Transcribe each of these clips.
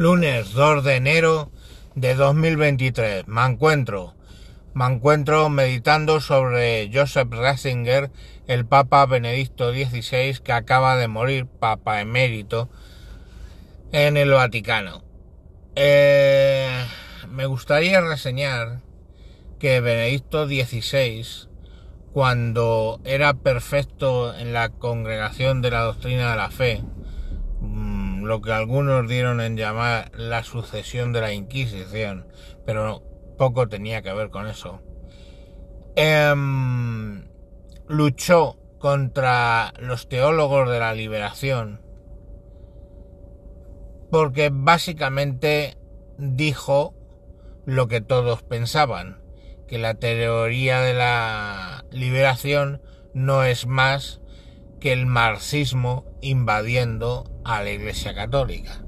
Lunes 2 de enero de 2023. Me encuentro. Me encuentro meditando sobre Joseph Ratzinger, el Papa Benedicto XVI, que acaba de morir, Papa emérito, en el Vaticano. Eh, me gustaría reseñar que Benedicto XVI, cuando era perfecto en la congregación de la doctrina de la fe, lo que algunos dieron en llamar la sucesión de la Inquisición, pero poco tenía que ver con eso. Em, luchó contra los teólogos de la liberación porque básicamente dijo lo que todos pensaban, que la teoría de la liberación no es más que el marxismo invadiendo a la Iglesia Católica.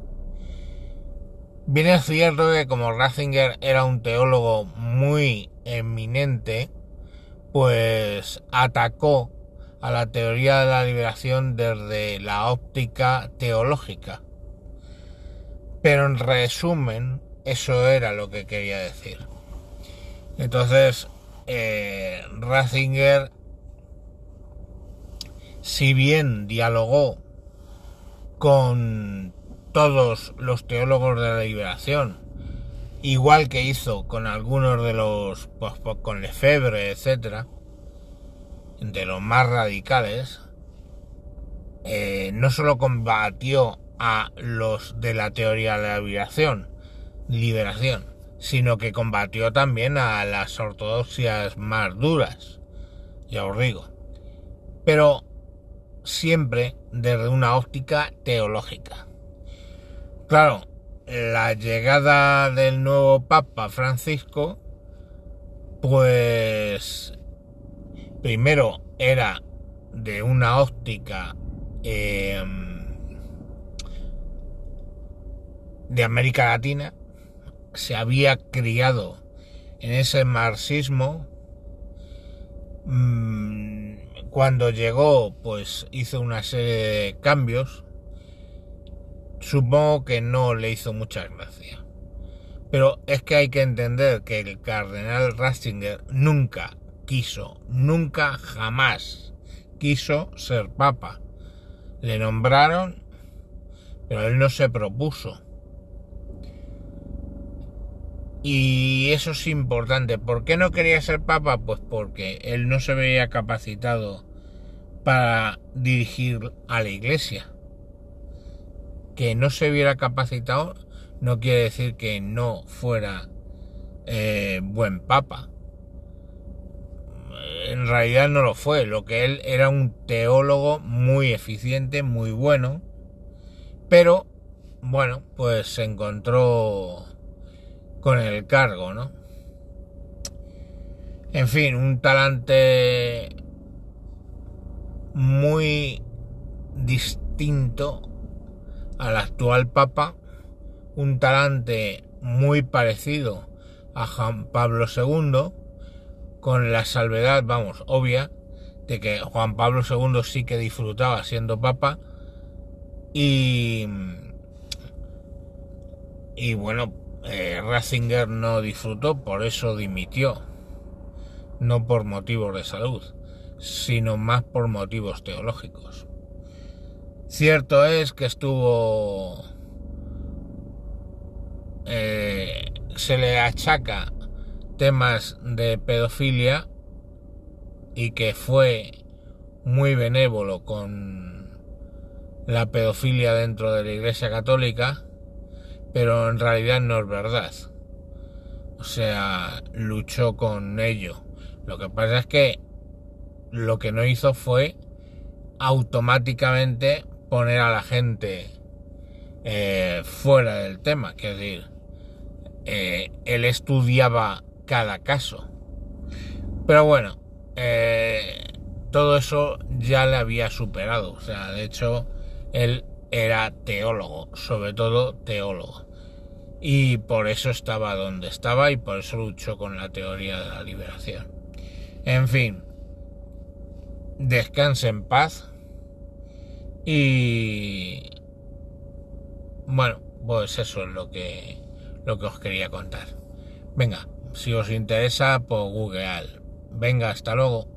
Bien es cierto que como Ratzinger era un teólogo muy eminente, pues atacó a la teoría de la liberación desde la óptica teológica. Pero en resumen, eso era lo que quería decir. Entonces, eh, Ratzinger si bien dialogó con todos los teólogos de la liberación, igual que hizo con algunos de los, pues, pues con Lefebvre, etcétera, de los más radicales, eh, no solo combatió a los de la teoría de la liberación, liberación, sino que combatió también a las ortodoxias más duras, ya os digo. Pero siempre desde una óptica teológica. Claro, la llegada del nuevo Papa Francisco, pues primero era de una óptica em, de América Latina, se había criado en ese marxismo, mm, cuando llegó, pues hizo una serie de cambios. Supongo que no le hizo mucha gracia. Pero es que hay que entender que el cardenal Ratzinger nunca quiso, nunca jamás quiso ser papa. Le nombraron, pero él no se propuso. Y eso es importante. ¿Por qué no quería ser papa? Pues porque él no se veía capacitado para dirigir a la iglesia. Que no se viera capacitado no quiere decir que no fuera eh, buen papa. En realidad no lo fue. Lo que él era un teólogo muy eficiente, muy bueno. Pero, bueno, pues se encontró con el cargo, ¿no? En fin, un talante muy distinto al actual Papa, un talante muy parecido a Juan Pablo II, con la salvedad, vamos, obvia, de que Juan Pablo II sí que disfrutaba siendo Papa y, y bueno, eh, Ratzinger no disfrutó, por eso dimitió, no por motivos de salud, sino más por motivos teológicos. Cierto es que estuvo... Eh, se le achaca temas de pedofilia y que fue muy benévolo con la pedofilia dentro de la Iglesia Católica pero en realidad no es verdad. O sea, luchó con ello. Lo que pasa es que lo que no hizo fue automáticamente poner a la gente eh, fuera del tema. Es decir, eh, él estudiaba cada caso. Pero bueno, eh, todo eso ya le había superado. O sea, de hecho, él era teólogo, sobre todo teólogo. Y por eso estaba donde estaba y por eso luchó con la teoría de la liberación. En fin, descanse en paz y bueno, Pues eso es lo que, lo que os quería contar. Venga, si os interesa, pues Google. Venga, hasta luego.